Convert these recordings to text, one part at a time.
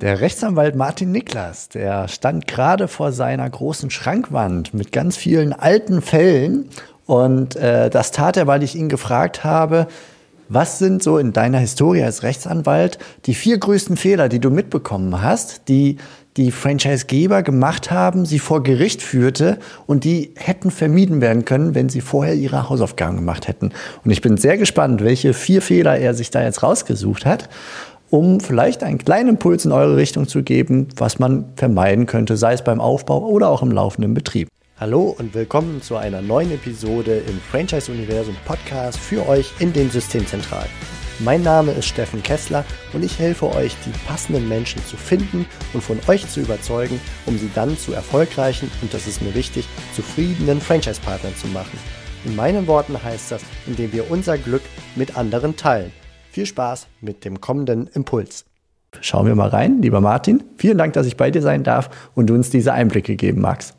Der Rechtsanwalt Martin Niklas, der stand gerade vor seiner großen Schrankwand mit ganz vielen alten Fällen. Und äh, das tat er, weil ich ihn gefragt habe, was sind so in deiner Historie als Rechtsanwalt die vier größten Fehler, die du mitbekommen hast, die die Franchisegeber gemacht haben, sie vor Gericht führte und die hätten vermieden werden können, wenn sie vorher ihre Hausaufgaben gemacht hätten. Und ich bin sehr gespannt, welche vier Fehler er sich da jetzt rausgesucht hat um vielleicht einen kleinen Impuls in eure Richtung zu geben, was man vermeiden könnte, sei es beim Aufbau oder auch im laufenden Betrieb. Hallo und willkommen zu einer neuen Episode im Franchise-Universum Podcast für euch in den Systemzentralen. Mein Name ist Steffen Kessler und ich helfe euch, die passenden Menschen zu finden und von euch zu überzeugen, um sie dann zu erfolgreichen und das ist mir wichtig, zufriedenen Franchise-Partnern zu machen. In meinen Worten heißt das, indem wir unser Glück mit anderen teilen. Viel Spaß mit dem kommenden Impuls. Schauen wir mal rein, lieber Martin. Vielen Dank, dass ich bei dir sein darf und du uns diese Einblicke geben magst.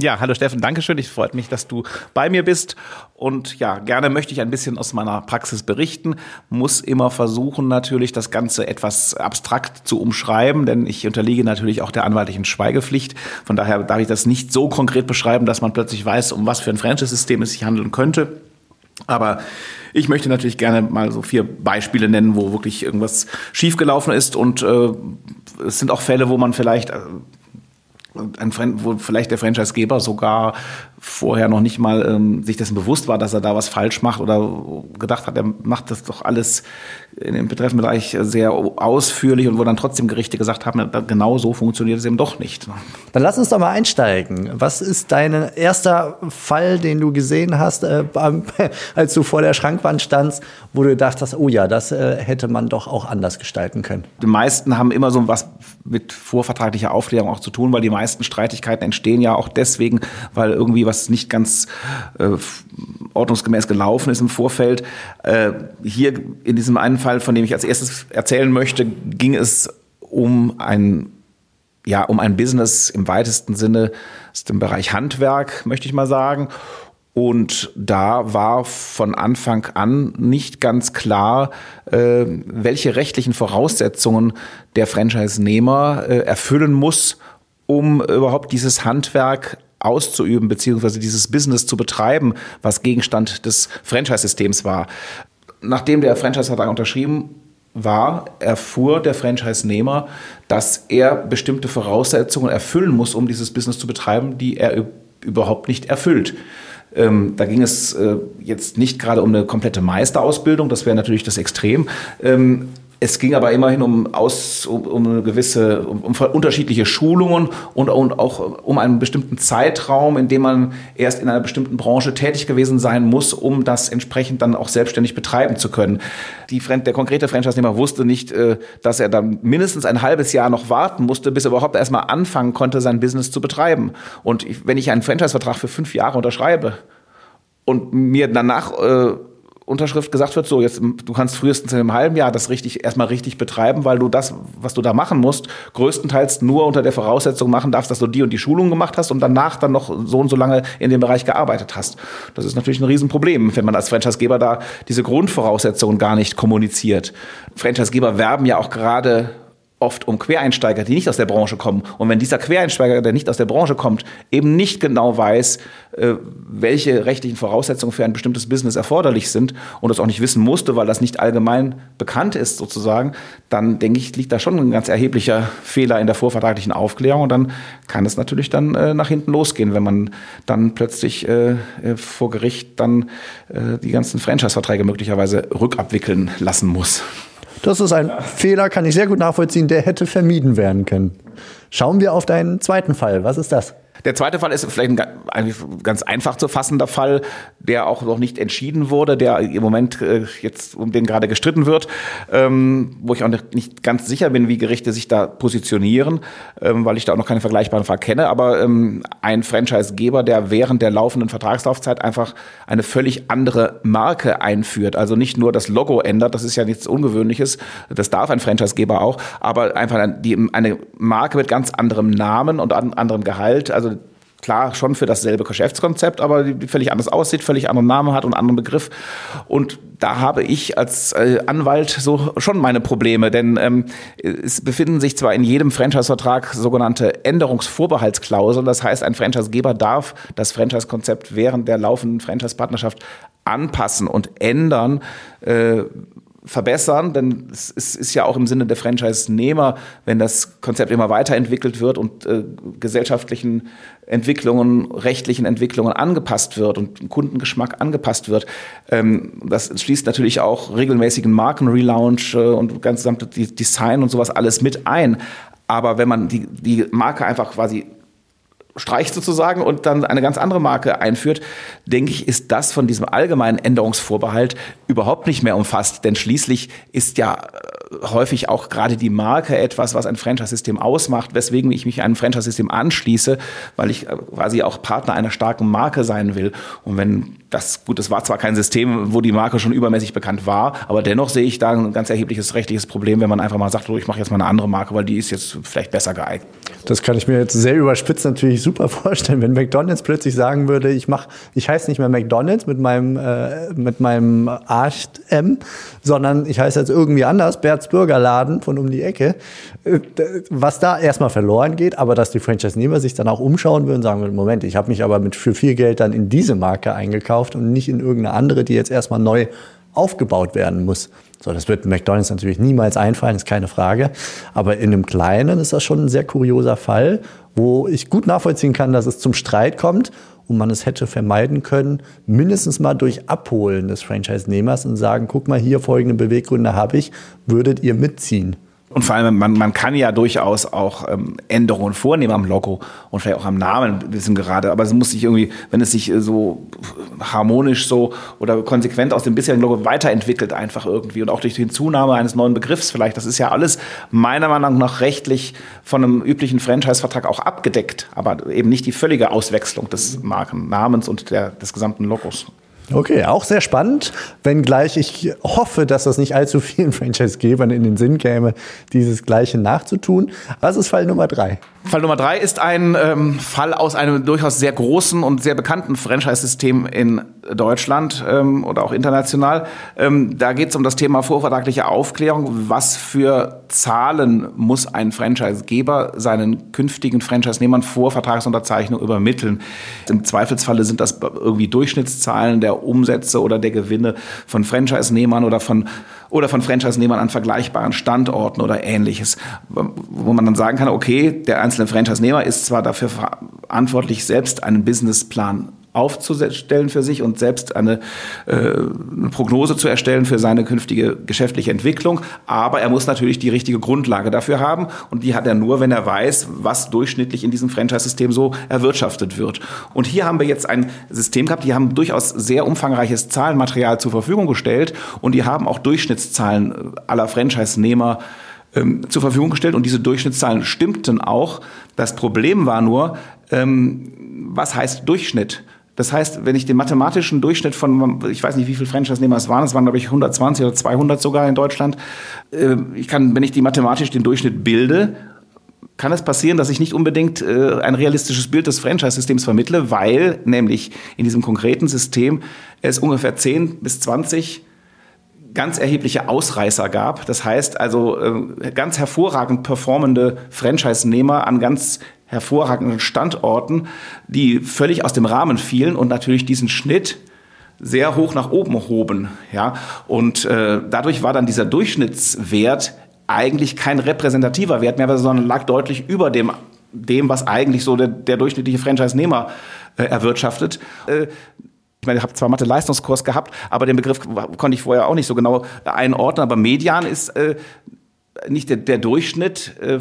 Ja, hallo Steffen, Dankeschön. Ich freut mich, dass du bei mir bist. Und ja, gerne möchte ich ein bisschen aus meiner Praxis berichten. Muss immer versuchen, natürlich das Ganze etwas abstrakt zu umschreiben, denn ich unterliege natürlich auch der anwaltlichen Schweigepflicht. Von daher darf ich das nicht so konkret beschreiben, dass man plötzlich weiß, um was für ein Franchise-System es sich handeln könnte. Aber ich möchte natürlich gerne mal so vier Beispiele nennen, wo wirklich irgendwas schiefgelaufen ist. Und äh, es sind auch Fälle, wo man vielleicht äh, ein, wo vielleicht der Franchisegeber sogar vorher noch nicht mal ähm, sich dessen bewusst war, dass er da was falsch macht oder gedacht hat, er macht das doch alles in dem betreffenden Bereich sehr ausführlich und wo dann trotzdem Gerichte gesagt haben, genau so funktioniert es eben doch nicht. Dann lass uns doch mal einsteigen. Was ist dein erster Fall, den du gesehen hast, äh, als du vor der Schrankwand standst, wo du gedacht hast, oh ja, das äh, hätte man doch auch anders gestalten können? Die meisten haben immer so was mit vorvertraglicher Aufklärung auch zu tun, weil die meisten Streitigkeiten entstehen ja auch deswegen, weil irgendwie was nicht ganz äh, ordnungsgemäß gelaufen ist im Vorfeld. Äh, hier in diesem einen Fall, von dem ich als erstes erzählen möchte, ging es um ein ja, um ein Business im weitesten Sinne aus dem Bereich Handwerk, möchte ich mal sagen. Und da war von Anfang an nicht ganz klar, äh, welche rechtlichen Voraussetzungen der Franchise-Nehmer äh, erfüllen muss, um überhaupt dieses Handwerk auszuüben, beziehungsweise dieses Business zu betreiben, was Gegenstand des Franchise-Systems war. Nachdem der Franchise-Vertrag unterschrieben war, erfuhr der Franchise-Nehmer, dass er bestimmte Voraussetzungen erfüllen muss, um dieses Business zu betreiben, die er überhaupt nicht erfüllt. Ähm, da ging es äh, jetzt nicht gerade um eine komplette Meisterausbildung, das wäre natürlich das Extrem. Ähm, es ging aber immerhin um, aus, um, um gewisse, um, um unterschiedliche Schulungen und, und, auch um einen bestimmten Zeitraum, in dem man erst in einer bestimmten Branche tätig gewesen sein muss, um das entsprechend dann auch selbstständig betreiben zu können. Die, der konkrete Franchise-Nehmer wusste nicht, äh, dass er dann mindestens ein halbes Jahr noch warten musste, bis er überhaupt erstmal anfangen konnte, sein Business zu betreiben. Und wenn ich einen Franchise-Vertrag für fünf Jahre unterschreibe und mir danach äh, Unterschrift gesagt wird, so jetzt du kannst frühestens in einem halben Jahr das richtig erstmal richtig betreiben, weil du das, was du da machen musst, größtenteils nur unter der Voraussetzung machen darfst, dass du die und die Schulung gemacht hast und danach dann noch so und so lange in dem Bereich gearbeitet hast. Das ist natürlich ein Riesenproblem, wenn man als Franchisegeber da diese Grundvoraussetzungen gar nicht kommuniziert. Franchisegeber werben ja auch gerade oft um Quereinsteiger, die nicht aus der Branche kommen. Und wenn dieser Quereinsteiger, der nicht aus der Branche kommt, eben nicht genau weiß, äh, welche rechtlichen Voraussetzungen für ein bestimmtes Business erforderlich sind und das auch nicht wissen musste, weil das nicht allgemein bekannt ist sozusagen, dann denke ich, liegt da schon ein ganz erheblicher Fehler in der vorvertraglichen Aufklärung und dann kann es natürlich dann äh, nach hinten losgehen, wenn man dann plötzlich äh, vor Gericht dann die ganzen Franchise-Verträge möglicherweise rückabwickeln lassen muss. Das ist ein Fehler, kann ich sehr gut nachvollziehen, der hätte vermieden werden können. Schauen wir auf deinen zweiten Fall. Was ist das? Der zweite Fall ist vielleicht ein ganz einfach zu fassender Fall, der auch noch nicht entschieden wurde, der im Moment äh, jetzt um den gerade gestritten wird, ähm, wo ich auch nicht ganz sicher bin, wie Gerichte sich da positionieren, ähm, weil ich da auch noch keine vergleichbaren Fall kenne. Aber ähm, ein Franchisegeber, der während der laufenden Vertragslaufzeit einfach eine völlig andere Marke einführt, also nicht nur das Logo ändert, das ist ja nichts Ungewöhnliches, das darf ein Franchisegeber auch, aber einfach eine Marke mit ganz anderem Namen und anderem Gehalt, also klar schon für dasselbe Geschäftskonzept, aber die völlig anders aussieht, völlig anderen Namen hat und anderen Begriff. Und da habe ich als äh, Anwalt so schon meine Probleme, denn ähm, es befinden sich zwar in jedem Franchise-Vertrag sogenannte Änderungsvorbehaltsklauseln, das heißt, ein Franchisegeber darf das Franchise-Konzept während der laufenden Franchise-Partnerschaft anpassen und ändern. Äh, verbessern, denn es ist ja auch im Sinne der Franchise-Nehmer, wenn das Konzept immer weiterentwickelt wird und äh, gesellschaftlichen Entwicklungen, rechtlichen Entwicklungen angepasst wird und Kundengeschmack angepasst wird. Ähm, das schließt natürlich auch regelmäßigen Markenrelaunch äh, und ganz gesamte Design und sowas alles mit ein. Aber wenn man die, die Marke einfach quasi streicht sozusagen und dann eine ganz andere Marke einführt, denke ich, ist das von diesem allgemeinen Änderungsvorbehalt überhaupt nicht mehr umfasst. Denn schließlich ist ja äh, häufig auch gerade die Marke etwas, was ein Franchise-System ausmacht, weswegen ich mich einem Franchise-System anschließe, weil ich äh, quasi auch Partner einer starken Marke sein will. Und wenn das, gut, es war zwar kein System, wo die Marke schon übermäßig bekannt war, aber dennoch sehe ich da ein ganz erhebliches rechtliches Problem, wenn man einfach mal sagt, oh, ich mache jetzt mal eine andere Marke, weil die ist jetzt vielleicht besser geeignet. Das kann ich mir jetzt sehr überspitzt natürlich super vorstellen, wenn McDonald's plötzlich sagen würde, ich mach, ich heiße nicht mehr McDonald's mit meinem äh, mit meinem Arsch M, sondern ich heiße jetzt irgendwie anders, Berts Burgerladen von um die Ecke. Äh, was da erstmal verloren geht, aber dass die Franchise-Nehmer sich dann auch umschauen würden und sagen, Moment, ich habe mich aber mit für viel Geld dann in diese Marke eingekauft und nicht in irgendeine andere, die jetzt erstmal neu aufgebaut werden muss. So, das wird McDonald's natürlich niemals einfallen, ist keine Frage. Aber in einem kleinen ist das schon ein sehr kurioser Fall, wo ich gut nachvollziehen kann, dass es zum Streit kommt und man es hätte vermeiden können, mindestens mal durch Abholen des Franchise-Nehmers und sagen, guck mal, hier folgende Beweggründe habe ich, würdet ihr mitziehen? Und vor allem, man, man kann ja durchaus auch ähm, Änderungen vornehmen am Logo und vielleicht auch am Namen ein bisschen gerade, aber es muss sich irgendwie, wenn es sich äh, so harmonisch so oder konsequent aus dem bisherigen Logo weiterentwickelt einfach irgendwie und auch durch die Hinzunahme eines neuen Begriffs vielleicht, das ist ja alles meiner Meinung nach rechtlich von einem üblichen Franchise-Vertrag auch abgedeckt, aber eben nicht die völlige Auswechslung des Markennamens und der, des gesamten Logos. Okay, auch sehr spannend, wenngleich ich hoffe, dass das nicht allzu vielen Franchise-Gebern in den Sinn käme, dieses Gleiche nachzutun. Was ist Fall Nummer drei? Fall Nummer drei ist ein ähm, Fall aus einem durchaus sehr großen und sehr bekannten Franchise-System in Deutschland ähm, oder auch international. Ähm, da geht es um das Thema vorvertragliche Aufklärung. Was für Zahlen muss ein Franchise-Geber seinen künftigen Franchise-Nehmern vor Vertragsunterzeichnung übermitteln? Im Zweifelsfalle sind das irgendwie Durchschnittszahlen der Umsätze oder der Gewinne von Franchise-Nehmern oder von oder von Franchise-Nehmern an vergleichbaren Standorten oder ähnliches, wo man dann sagen kann, okay, der einzelne Franchise-Nehmer ist zwar dafür verantwortlich, selbst einen Businessplan aufzustellen für sich und selbst eine, äh, eine Prognose zu erstellen für seine künftige geschäftliche Entwicklung. Aber er muss natürlich die richtige Grundlage dafür haben und die hat er nur, wenn er weiß, was durchschnittlich in diesem Franchise-System so erwirtschaftet wird. Und hier haben wir jetzt ein System gehabt, die haben durchaus sehr umfangreiches Zahlenmaterial zur Verfügung gestellt und die haben auch Durchschnittszahlen aller Franchise-Nehmer ähm, zur Verfügung gestellt und diese Durchschnittszahlen stimmten auch. Das Problem war nur, ähm, was heißt Durchschnitt? Das heißt, wenn ich den mathematischen Durchschnitt von, ich weiß nicht, wie viele Franchise-Nehmer es waren, es waren, glaube ich, 120 oder 200 sogar in Deutschland. Äh, ich kann, wenn ich die mathematisch den Durchschnitt bilde, kann es passieren, dass ich nicht unbedingt äh, ein realistisches Bild des Franchise-Systems vermittle, weil nämlich in diesem konkreten System es ungefähr 10 bis 20 ganz erhebliche Ausreißer gab. Das heißt also äh, ganz hervorragend performende Franchise-Nehmer an ganz hervorragenden Standorten, die völlig aus dem Rahmen fielen und natürlich diesen Schnitt sehr hoch nach oben hoben. Ja? Und äh, dadurch war dann dieser Durchschnittswert eigentlich kein repräsentativer Wert mehr, sondern lag deutlich über dem, dem was eigentlich so der, der durchschnittliche Franchise-Nehmer äh, erwirtschaftet. Äh, ich meine, ich habe zwar Mathe-Leistungskurs gehabt, aber den Begriff konnte ich vorher auch nicht so genau einordnen. Aber Median ist äh, nicht der, der Durchschnitt äh,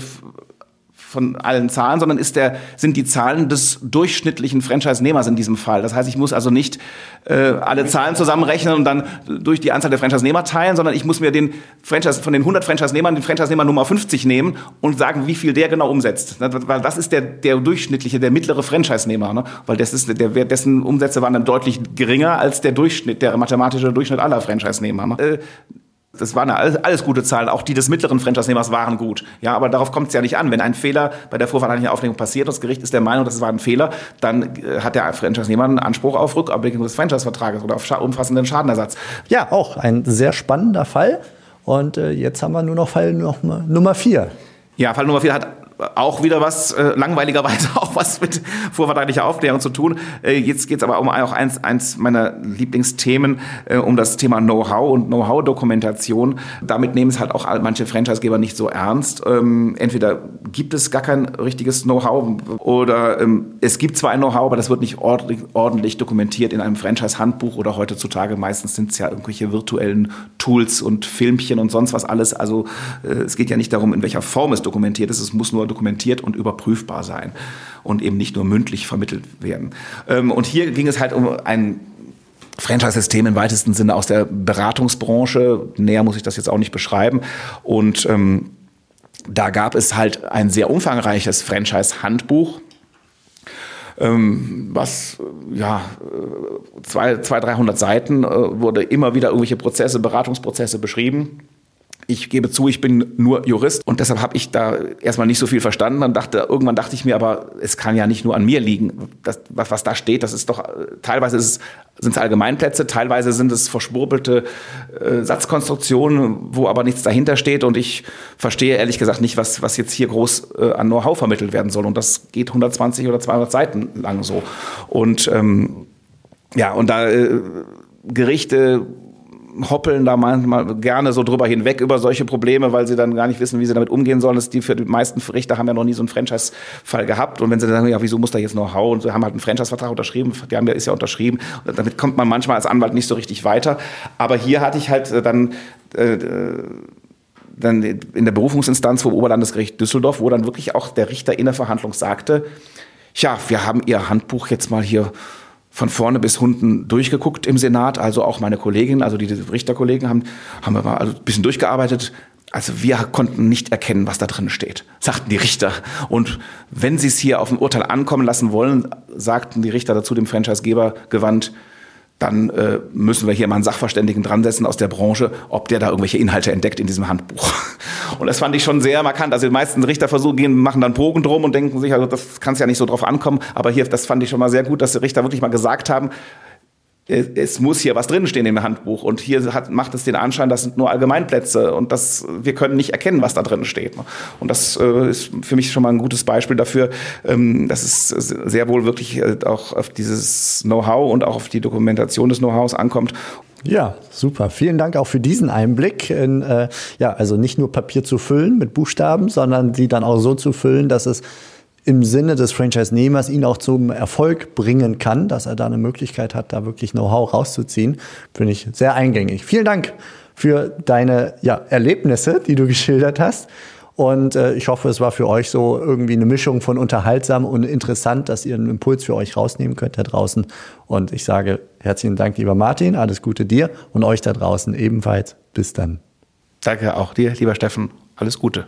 von allen Zahlen, sondern ist der, sind die Zahlen des durchschnittlichen Franchise-Nehmers in diesem Fall. Das heißt, ich muss also nicht äh, alle Zahlen zusammenrechnen und dann durch die Anzahl der Franchise-Nehmer teilen, sondern ich muss mir den Franchise, von den 100 Franchise-Nehmern den Franchise-Nehmer Nummer 50 nehmen und sagen, wie viel der genau umsetzt. Weil das ist der, der durchschnittliche, der mittlere Franchise-Nehmer. Ne? Weil das ist, der, dessen Umsätze waren dann deutlich geringer als der Durchschnitt, der mathematische Durchschnitt aller Franchise-Nehmer. Ne? Äh, Das waren alles, gute Zahlen. Auch die des mittleren Franchise-Nehmers waren gut. Ja, aber darauf kommt es ja nicht an. Wenn ein Fehler bei der vorvertraglichen Auflegung passiert, das Gericht ist der Meinung, das war ein Fehler, dann äh, hat der Franchise-Nehmer einen Anspruch auf Rückabwicklung des Franchise-Vertrages oder auf umfassenden Schadenersatz. Ja, auch ein sehr spannender Fall. Und äh, jetzt haben wir nur noch Fall Nummer vier. Ja, Fall Nummer vier hat auch wieder was, äh, langweiligerweise auch was mit vorvertraglicher Aufklärung zu tun. Äh, jetzt geht es aber um auch eins, eins meiner Lieblingsthemen, äh, um das Thema Know-how und Know-how-Dokumentation. Damit nehmen es halt auch manche Franchisegeber nicht so ernst. Ähm, entweder gibt es gar kein richtiges Know-how oder ähm, es gibt zwar ein Know-how, aber das wird nicht ordentlich, ordentlich dokumentiert in einem Franchise-Handbuch oder heutzutage meistens sind es ja irgendwelche virtuellen Tools und Filmchen und sonst was alles. Also äh, es geht ja nicht darum, in welcher Form es dokumentiert ist. Es muss nur dokumentiert und überprüfbar sein und eben nicht nur mündlich vermittelt werden. Ähm, und hier ging es halt um ein Franchise-System im weitesten Sinne aus der Beratungsbranche. Näher muss ich das jetzt auch nicht beschreiben. Und ähm, da gab es halt ein sehr umfangreiches Franchise-Handbuch, ähm, was ja zwei, zwei, 300 Seiten äh, wurde immer wieder irgendwelche Prozesse, Beratungsprozesse beschrieben. Ich gebe zu, ich bin nur Jurist und deshalb habe ich da erstmal nicht so viel verstanden. Dann dachte, irgendwann dachte ich mir, aber es kann ja nicht nur an mir liegen. Das, was, was da steht, das ist doch, teilweise sind es Allgemeinplätze, teilweise sind es verschwurbelte äh, Satzkonstruktionen, wo aber nichts dahinter steht. Und ich verstehe ehrlich gesagt nicht, was, was jetzt hier groß äh, an Know-how vermittelt werden soll. Und das geht 120 oder 200 Seiten lang so. Und ähm, ja, und da äh, Gerichte hoppeln da manchmal gerne so drüber hinweg über solche Probleme, weil sie dann gar nicht wissen, wie sie damit umgehen sollen. Das die für die meisten Richter haben ja noch nie so einen Franchise-Fall gehabt. Und wenn sie dann sagen, ja, wieso muss da jetzt hauen? Und sie haben halt einen Franchise-Vertrag unterschrieben, der haben, der ist ja unterschrieben. Und damit kommt man manchmal als Anwalt nicht so richtig weiter. Aber hier hatte ich halt äh, dann äh, dann in der Berufungsinstanz vom Oberlandesgericht Düsseldorf, wo dann wirklich auch der Richter in der Verhandlung sagte, ja, wir haben Ihr Handbuch jetzt mal hier von vorne bis unten durchgeguckt im Senat. Also auch meine Kollegin, also die Richterkollegen haben, haben wir mal also ein bisschen durchgearbeitet. Also wir konnten nicht erkennen, was da drin steht, sagten die Richter. Und wenn sie es hier auf ein Urteil ankommen lassen wollen, sagten die Richter dazu dem Franchisegeber gewandt, dann äh, müssen wir hier mal einen Sachverständigen dran setzen aus der Branche, ob der da irgendwelche Inhalte entdeckt in diesem Handbuch. Und das fand ich schon sehr markant. Also die meisten Richter versuchen, gehen, machen dann Bogen drum und denken sich, also das kann es ja nicht so drauf ankommen. Aber hier, das fand ich schon mal sehr gut, dass die Richter wirklich mal gesagt haben, es muss hier was drinstehen im Handbuch. Und hier hat, macht es den Anschein, das sind nur Allgemeinplätze und das, wir können nicht erkennen, was da drin steht. Und das äh, ist für mich schon mal ein gutes Beispiel dafür, ähm, dass es sehr wohl wirklich äh, auch auf dieses Know-how und auch auf die Dokumentation des Know-hows ankommt. Ja, super. Vielen Dank auch für diesen Einblick in, äh, ja, also nicht nur Papier zu füllen mit Buchstaben, sondern die dann auch so zu füllen, dass es im Sinne des Franchise-Nehmers ihn auch zum Erfolg bringen kann, dass er da eine Möglichkeit hat, da wirklich Know-how rauszuziehen, finde ich sehr eingängig. Vielen Dank für deine ja, Erlebnisse, die du geschildert hast. Und äh, ich hoffe, es war für euch so irgendwie eine Mischung von unterhaltsam und interessant, dass ihr einen Impuls für euch rausnehmen könnt da draußen. Und ich sage herzlichen Dank, lieber Martin, alles Gute dir und euch da draußen ebenfalls. Bis dann. Danke auch dir, lieber Steffen. Alles Gute.